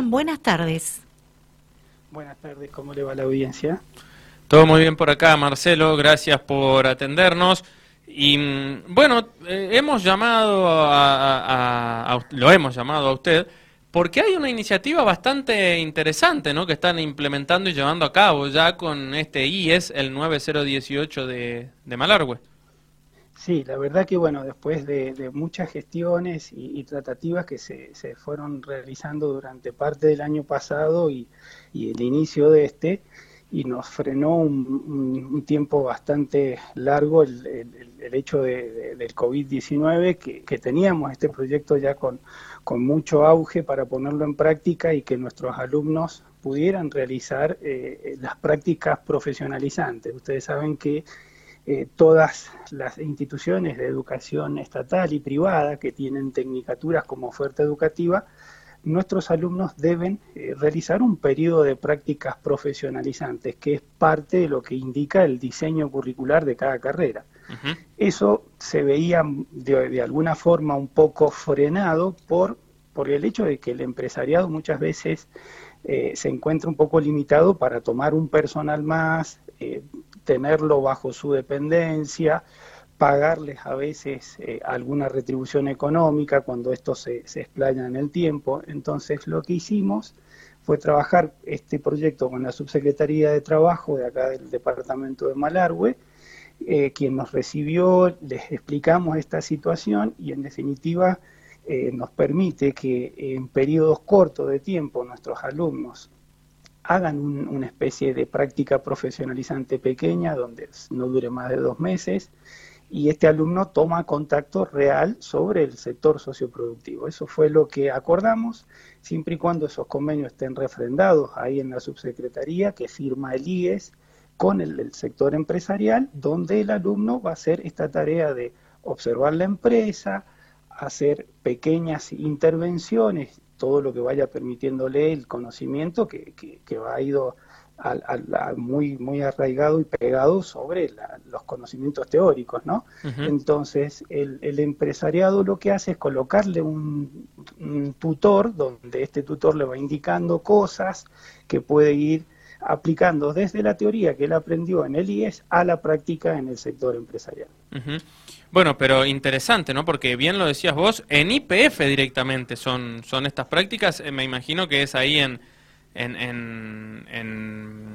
Buenas tardes. Buenas tardes, ¿cómo le va la audiencia? Todo muy bien por acá, Marcelo, gracias por atendernos. Y mm, bueno, eh, hemos llamado a, lo hemos llamado a usted porque hay una iniciativa bastante interesante, ¿no? Que están implementando y llevando a cabo ya con este IES, el 9018 de, de Malargüe. Sí, la verdad que bueno, después de, muchas gestiones y, tratativas que se, se, fueron realizando durante parte del año pasado y, el inicio de este, y nos frenó un, tiempo bastante largo el, el, hecho de, del COVID-19, que, que, teníamos este proyecto ya con, con mucho auge para ponerlo en práctica y que nuestros alumnos pudieran realizar eh, las prácticas profesionalizantes. Ustedes saben que eh, todas las instituciones de educación estatal y privada que tienen tecnicaturas como oferta educativa, nuestros alumnos deben eh, realizar un periodo de prácticas profesionalizantes, que es parte de lo que indica el diseño curricular de cada carrera. Eso se veía de, alguna forma un poco frenado por, por el hecho de que el empresariado muchas veces eh, se encuentra un poco limitado para tomar un personal más, tenerlo bajo su dependencia, pagarles a veces eh, alguna retribución económica cuando esto se, se explaya en el tiempo. Entonces lo que hicimos fue trabajar este proyecto con la Subsecretaría de Trabajo de acá del Departamento de Malargüe, eh, quien nos recibió, les explicamos esta situación y en definitiva eh, nos permite que en periodos cortos de tiempo nuestros alumnos hagan una especie de práctica profesionalizante pequeña donde no dure más de dos meses y este alumno toma contacto real sobre el sector socioproductivo. Eso fue lo que acordamos, siempre y cuando esos convenios estén refrendados ahí en la subsecretaría que firma el IES con el, el sector empresarial, donde el alumno va a hacer esta tarea de observar la empresa, hacer pequeñas intervenciones todo lo que vaya permitiéndole el conocimiento que, que, va ido muy, muy arraigado y pegado sobre los conocimientos teóricos, ¿no? Entonces, el, el, empresariado lo que hace es colocarle un, tutor, donde este tutor le va indicando cosas que puede ir aplicando desde la teoría que él aprendió en el IES a la práctica en el sector empresarial. Bueno, pero interesante, ¿no? Porque bien lo decías vos, en IPF directamente son, son estas prácticas, eh, me imagino que es ahí en, en, en,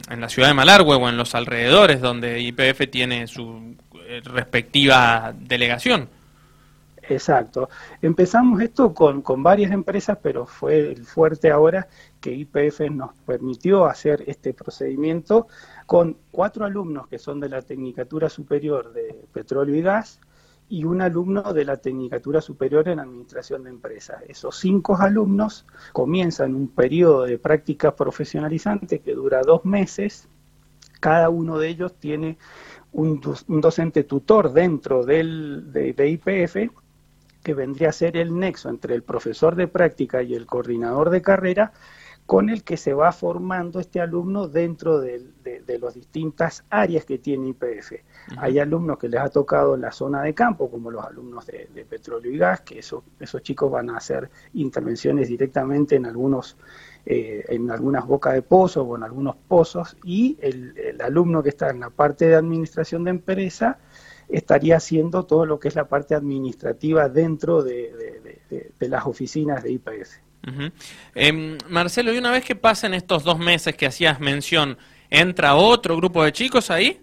en, la ciudad de Malargüe o en los alrededores donde IPF tiene su eh, respectiva delegación. Exacto. Empezamos esto con, con varias empresas, pero fue el fuerte ahora que IPF nos permitió hacer este procedimiento con cuatro alumnos que son de la Tecnicatura Superior de Petróleo y Gas y un alumno de la Tecnicatura Superior en Administración de Empresas. Esos cinco alumnos comienzan un periodo de práctica profesionalizante que dura dos meses. Cada uno de ellos tiene un, docente tutor dentro del, de, de IPF que vendría a ser el nexo entre el profesor de práctica y el coordinador de carrera con el que se va formando este alumno dentro de, las distintas áreas que tiene IPF. Hay alumnos que les ha tocado la zona de campo, como los alumnos de, petróleo y gas, que esos chicos van a hacer intervenciones directamente en algunos eh, en algunas bocas de pozo o en algunos pozos, y el, alumno que está en la parte de administración de empresa estaría haciendo todo lo que es la parte administrativa dentro de, las oficinas de IPF. Em, Marcelo, y una vez que pasen estos dos meses que hacías mención, ¿entra otro grupo de chicos ahí?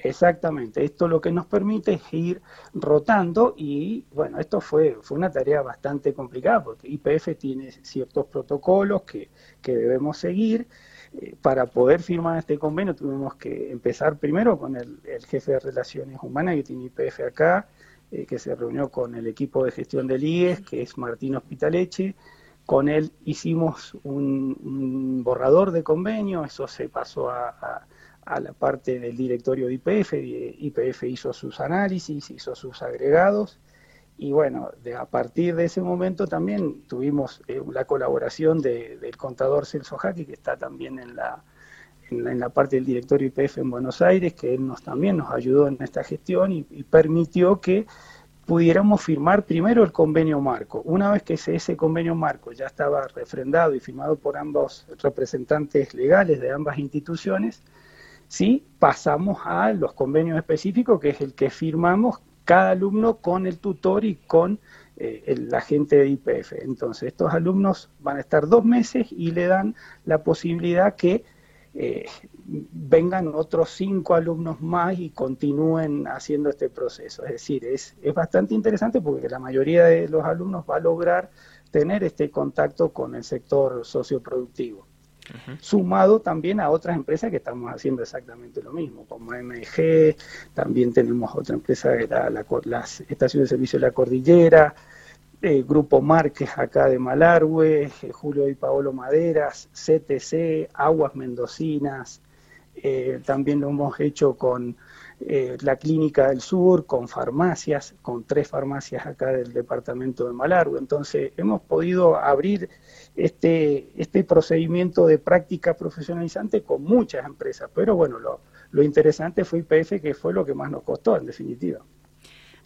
Exactamente, esto lo que nos permite es ir rotando y bueno, esto fue, fue una tarea bastante complicada porque IPF tiene ciertos protocolos que, que debemos seguir. Eh, para poder firmar este convenio tuvimos que empezar primero con el, jefe de Relaciones Humanas que tiene IPF acá, eh, que se reunió con el equipo de gestión del IES, que es Martín Hospitaleche, con él hicimos un, borrador de convenio, eso se pasó a, la parte del directorio de IPF, IPF hizo sus análisis, hizo sus agregados, y bueno, de, a partir de ese momento también tuvimos eh, la colaboración del contador Celso Jaque, que está también en la, en la, parte del directorio IPF en Buenos Aires, que él nos también nos ayudó en esta gestión y permitió que pudiéramos firmar primero el convenio marco. Una vez que ese, convenio marco ya estaba refrendado y firmado por ambos representantes legales de ambas instituciones, sí pasamos a los convenios específicos, que es el que firmamos cada alumno con el tutor y con eh, el agente de IPF. Entonces, estos alumnos van a estar dos meses y le dan la posibilidad que eh, vengan otros cinco alumnos más y continúen haciendo este proceso. Es decir, es, es bastante interesante porque la mayoría de los alumnos va a lograr tener este contacto con el sector socioproductivo. Sumado también a otras empresas que estamos haciendo exactamente lo mismo, como MG, también tenemos otra empresa la, la, las estaciones de servicio de la cordillera, eh, Grupo Márquez acá de Malargüe, eh, Julio y Paolo Maderas, CTC, Aguas Mendocinas, eh, también lo hemos hecho con la Clínica del Sur, con farmacias, con tres farmacias acá del departamento de Malargüe. Entonces, hemos podido abrir este, este procedimiento de práctica profesionalizante con muchas empresas, pero bueno, lo, lo interesante fue IPF, que fue lo que más nos costó, en definitiva.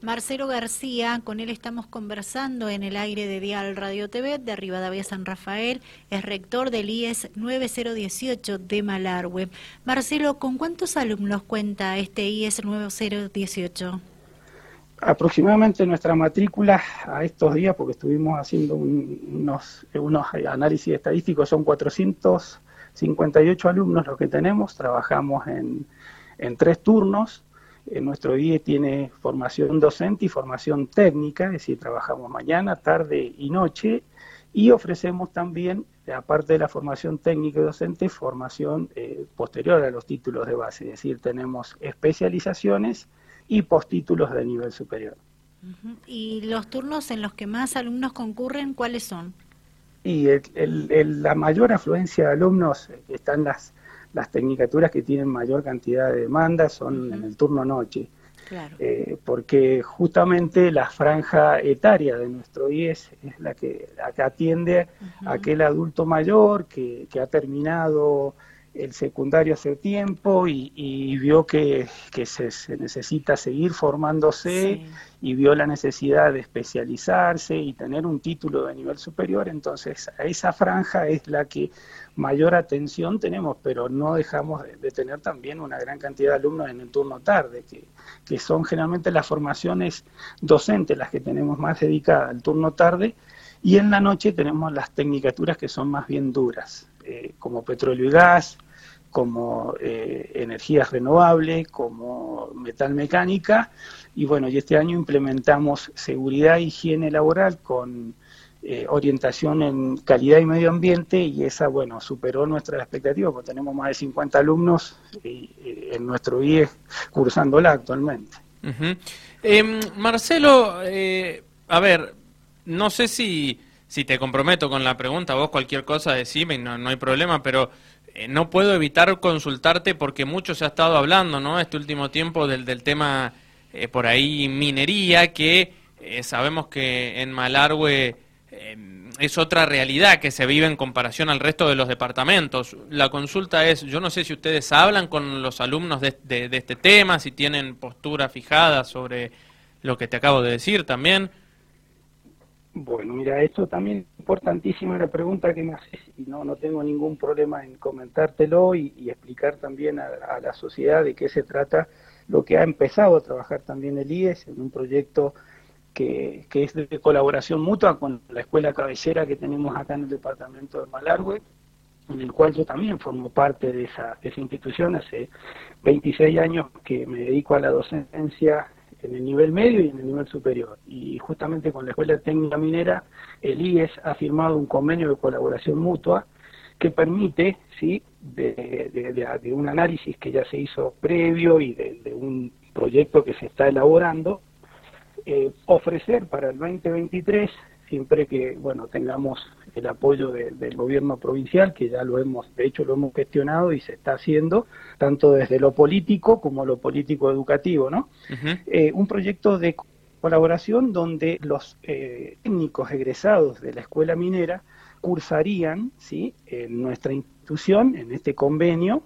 Marcelo García, con él estamos conversando en el aire de Dial Radio TV de Rivadavia San Rafael, es rector del IES 9018 de Malargüe. Marcelo, ¿con cuántos alumnos cuenta este IES 9018? Aproximadamente nuestra matrícula a estos días, porque estuvimos haciendo unos, unos análisis estadísticos, son 458 alumnos los que tenemos, trabajamos en, en tres turnos, nuestro IE tiene formación docente y formación técnica, es decir, trabajamos mañana, tarde y noche, y ofrecemos también, aparte de la formación técnica y docente, formación eh, posterior a los títulos de base, es decir, tenemos especializaciones y postítulos de nivel superior. ¿Y los turnos en los que más alumnos concurren, cuáles son? Y la mayor afluencia de alumnos están las las tecnicaturas que tienen mayor cantidad de demandas son en el turno noche. Eh, porque justamente la franja etaria de nuestro IES es la que, atiende a aquel adulto mayor que, que ha terminado el secundario hace tiempo y, vio que, se, necesita seguir formándose y vio la necesidad de especializarse y tener un título de nivel superior, entonces a esa franja es la que mayor atención tenemos, pero no dejamos de, tener también una gran cantidad de alumnos en el turno tarde, que, que son generalmente las formaciones docentes las que tenemos más dedicadas al turno tarde, y en la noche tenemos las tecnicaturas que son más bien duras, eh, como petróleo y gas, como eh, energías renovables, como metal mecánica, y bueno, y este año implementamos seguridad e higiene laboral con eh, orientación en calidad y medio ambiente, y esa, bueno, superó nuestras expectativas, porque tenemos más de 50 alumnos en nuestro IE cursándola actualmente. Em, Marcelo, a ver, no sé si, si te comprometo con la pregunta, vos cualquier cosa decime, no, no hay problema, pero eh, no puedo evitar consultarte porque mucho se ha estado hablando, ¿no? Este último tiempo del, del tema eh, por ahí minería, que eh, sabemos que en Malargüe es otra realidad que se vive en comparación al resto de los departamentos. La consulta es, yo no sé si ustedes hablan con los alumnos de, de este tema, si tienen postura fijada sobre lo que te acabo de decir también. Bueno, mira, esto también es importantísima la pregunta que me haces y no, no tengo ningún problema en comentártelo y, explicar también a, la sociedad de qué se trata lo que ha empezado a trabajar también el IES en un proyecto que, que es de colaboración mutua con la escuela cabecera que tenemos acá en el departamento de Malargüe, en el cual yo también formo parte de esa, de esa institución. Hace 26 años que me dedico a la docencia en el nivel medio y en el nivel superior. Y justamente con la Escuela Técnica Minera, el IES ha firmado un convenio de colaboración mutua que permite, ¿sí? de, un análisis que ya se hizo previo y de, un proyecto que se está elaborando, eh, ofrecer para el 2023 siempre que bueno tengamos el apoyo del gobierno provincial, que ya lo hemos, de hecho lo hemos gestionado y se está haciendo, tanto desde lo político como lo político educativo, ¿no? Eh, un proyecto de colaboración donde los eh, técnicos egresados de la escuela minera cursarían, ¿sí? En nuestra institución, en este convenio,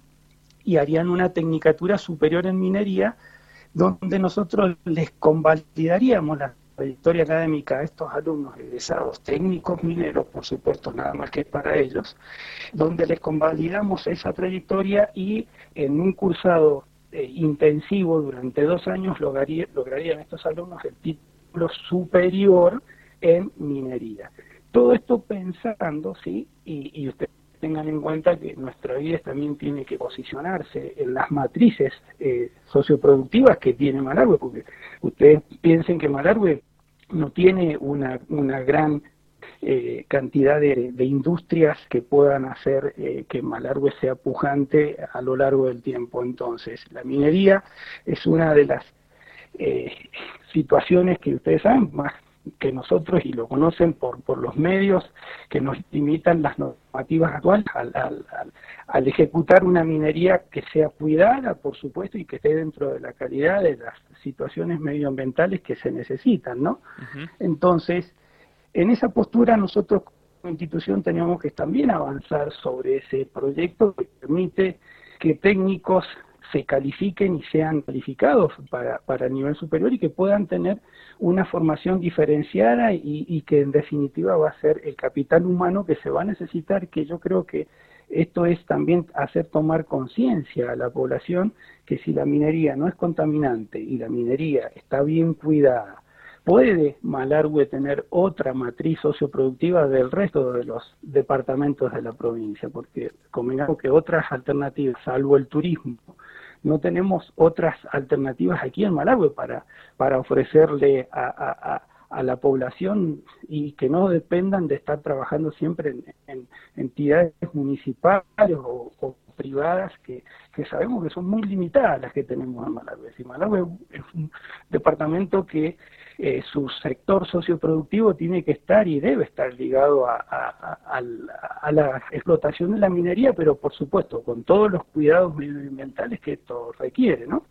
y harían una tecnicatura superior en minería, donde nosotros les convalidaríamos las trayectoria académica a estos alumnos egresados técnicos mineros, por supuesto, nada más que para ellos, donde les convalidamos esa trayectoria y en un cursado eh, intensivo durante dos años lograrían estos alumnos el título superior en minería. Todo esto pensando, ¿sí? Y, y ustedes tengan en cuenta que nuestra vida también tiene que posicionarse en las matrices eh, socioproductivas que tiene Malargüe, porque ustedes piensen que Malargüe no tiene una, gran eh, cantidad de, industrias que puedan hacer eh, que Malargüe sea pujante a lo largo del tiempo. Entonces, la minería es una de las eh, situaciones que ustedes saben más que nosotros y lo conocen por, por los medios que nos limitan las normativas actuales al, al, al, ejecutar una minería que sea cuidada, por supuesto, y que esté dentro de la calidad de las situaciones medioambientales que se necesitan, ¿no? Entonces, en esa postura nosotros como institución teníamos que también avanzar sobre ese proyecto que permite que técnicos se califiquen y sean calificados para, para el nivel superior y que puedan tener una formación diferenciada y, y, que en definitiva va a ser el capital humano que se va a necesitar, que yo creo que esto es también hacer tomar conciencia a la población que si la minería no es contaminante y la minería está bien cuidada, puede Malargüe tener otra matriz socioproductiva del resto de los departamentos de la provincia, porque convengamos que otras alternativas, salvo el turismo, no tenemos otras alternativas aquí en Malargüe para, para ofrecerle a, la población y que no dependan de estar trabajando siempre en, entidades municipales o, privadas que, que, sabemos que son muy limitadas las que tenemos en Malargüe. Si Malargüe es un departamento que eh, su sector socioproductivo tiene que estar y debe estar ligado a, la explotación de la minería, pero por supuesto con todos los cuidados medioambientales que esto requiere, ¿no?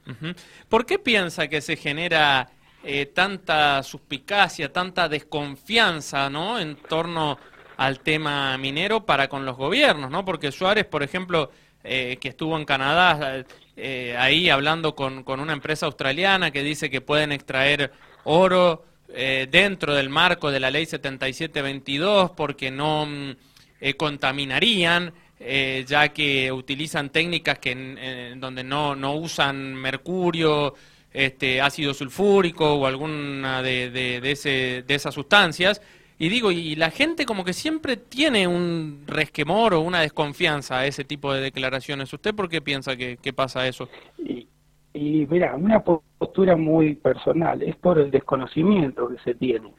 ¿Por qué piensa que se genera eh, tanta suspicacia, tanta desconfianza, ¿no? En torno al tema minero para con los gobiernos, ¿no? Porque Suárez, por ejemplo, eh, que estuvo en Canadá, ahí hablando con, una empresa australiana que dice que pueden extraer oro eh, dentro del marco de la ley 7722 porque no mm, eh, contaminarían, eh, ya que utilizan técnicas que donde no, no usan mercurio, este, ácido sulfúrico o alguna de, de, ese, de esas sustancias. Y digo, y la gente como que siempre tiene un resquemor o una desconfianza a ese tipo de declaraciones. ¿Usted por qué piensa que, que pasa eso? Y mira, una postura muy personal, es por el desconocimiento que se tiene.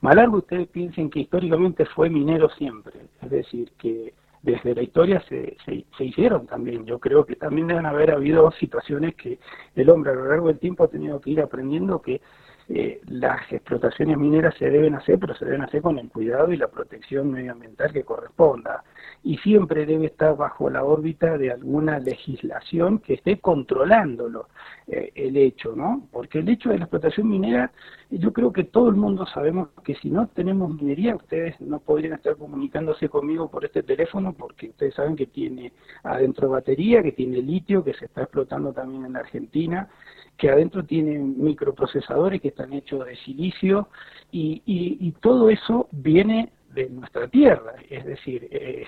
Malargo, ustedes piensen que históricamente fue minero siempre, es decir, que desde la historia se, se, hicieron también. Yo creo que también deben haber habido situaciones que el hombre a lo largo del tiempo ha tenido que ir aprendiendo que eh, las explotaciones mineras se deben hacer, pero se deben hacer con el cuidado y la protección medioambiental que corresponda y siempre debe estar bajo la órbita de alguna legislación que esté controlándolo eh, el hecho, ¿no? Porque el hecho de la explotación minera, yo creo que todo el mundo sabemos que si no tenemos minería, ustedes no podrían estar comunicándose conmigo por este teléfono porque ustedes saben que tiene adentro batería, que tiene litio, que se está explotando también en la Argentina, que adentro tiene microprocesadores que están hechos de silicio y, y todo eso viene de nuestra tierra. Es decir, eh,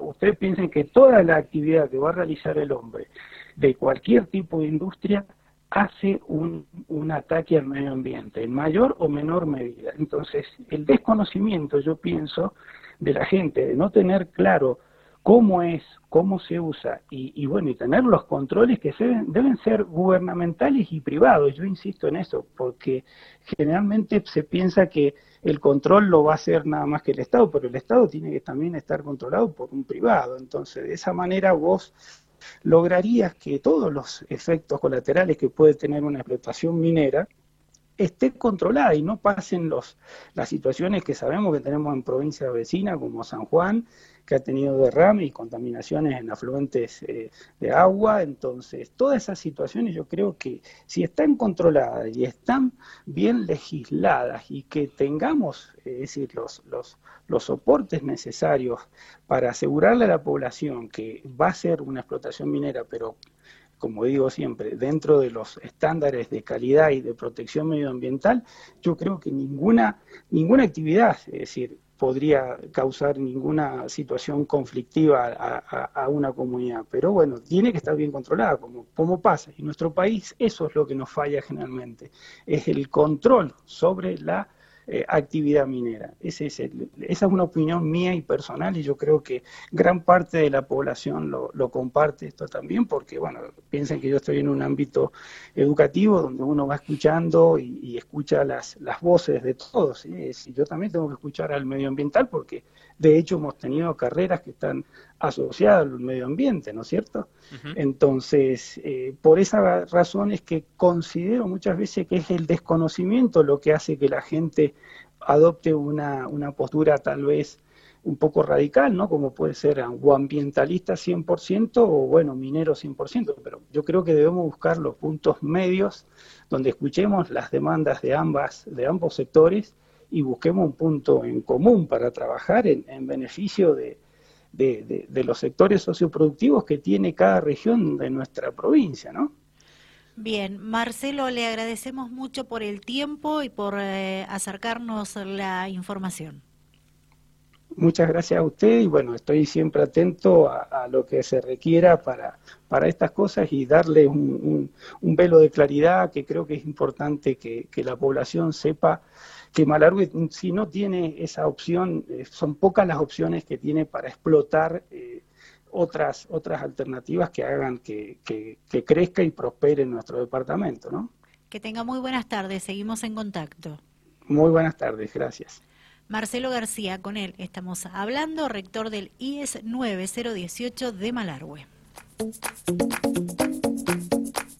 ustedes piensen que toda la actividad que va a realizar el hombre de cualquier tipo de industria hace un, un ataque al medio ambiente, en mayor o menor medida. Entonces, el desconocimiento, yo pienso, de la gente, de no tener claro cómo es, cómo se usa y, bueno, y tener los controles que deben ser gubernamentales y privados. Yo insisto en eso, porque generalmente se piensa que el control lo va a hacer nada más que el Estado, pero el Estado tiene que también estar controlado por un privado. Entonces, de esa manera vos lograrías que todos los efectos colaterales que puede tener una explotación minera esté controlada y no pasen los, las situaciones que sabemos que tenemos en provincias vecinas como San Juan, que ha tenido derrame y contaminaciones en afluentes eh, de agua. Entonces, todas esas situaciones yo creo que si están controladas y están bien legisladas y que tengamos, es decir, los, los, los soportes necesarios para asegurarle a la población que va a ser una explotación minera, pero como digo siempre, dentro de los estándares de calidad y de protección medioambiental, yo creo que ninguna, ninguna actividad, es decir, podría causar ninguna situación conflictiva a, una comunidad. Pero bueno, tiene que estar bien controlada, como, como pasa. Y en nuestro país eso es lo que nos falla generalmente, es el control sobre la eh, actividad minera. Ese es esa es una opinión mía y personal y yo creo que gran parte de la población lo, comparte esto también porque, bueno, piensen que yo estoy en un ámbito educativo donde uno va escuchando y, escucha las, las voces de todos. y yo también tengo que escuchar al medioambiental porque de hecho hemos tenido carreras que están asociadas al medio ambiente, ¿no es cierto? Entonces, eh, por esa razón es que considero muchas veces que es el desconocimiento lo que hace que la gente adopte una, una postura tal vez un poco radical, ¿no? Como puede ser o ambientalista 100% o, bueno, minero 100%, pero yo creo que debemos buscar los puntos medios donde escuchemos las demandas de ambas, de ambos sectores y busquemos un punto en común para trabajar en, en beneficio de, de, los sectores socioproductivos que tiene cada región de nuestra provincia, ¿no? Bien, Marcelo, le agradecemos mucho por el tiempo y por eh, acercarnos la información. Muchas gracias a usted y bueno, estoy siempre atento a, lo que se requiera para, para estas cosas y darle un, un, velo de claridad que creo que es importante que, que la población sepa que Malargüe si no tiene esa opción, eh, son pocas las opciones que tiene para explotar eh, otras, otras alternativas que hagan que, que, crezca y prospere en nuestro departamento, ¿no? Que tenga muy buenas tardes, seguimos en contacto. Muy buenas tardes, gracias. Marcelo García, con él estamos hablando, rector del IES 9018 de Malargüe.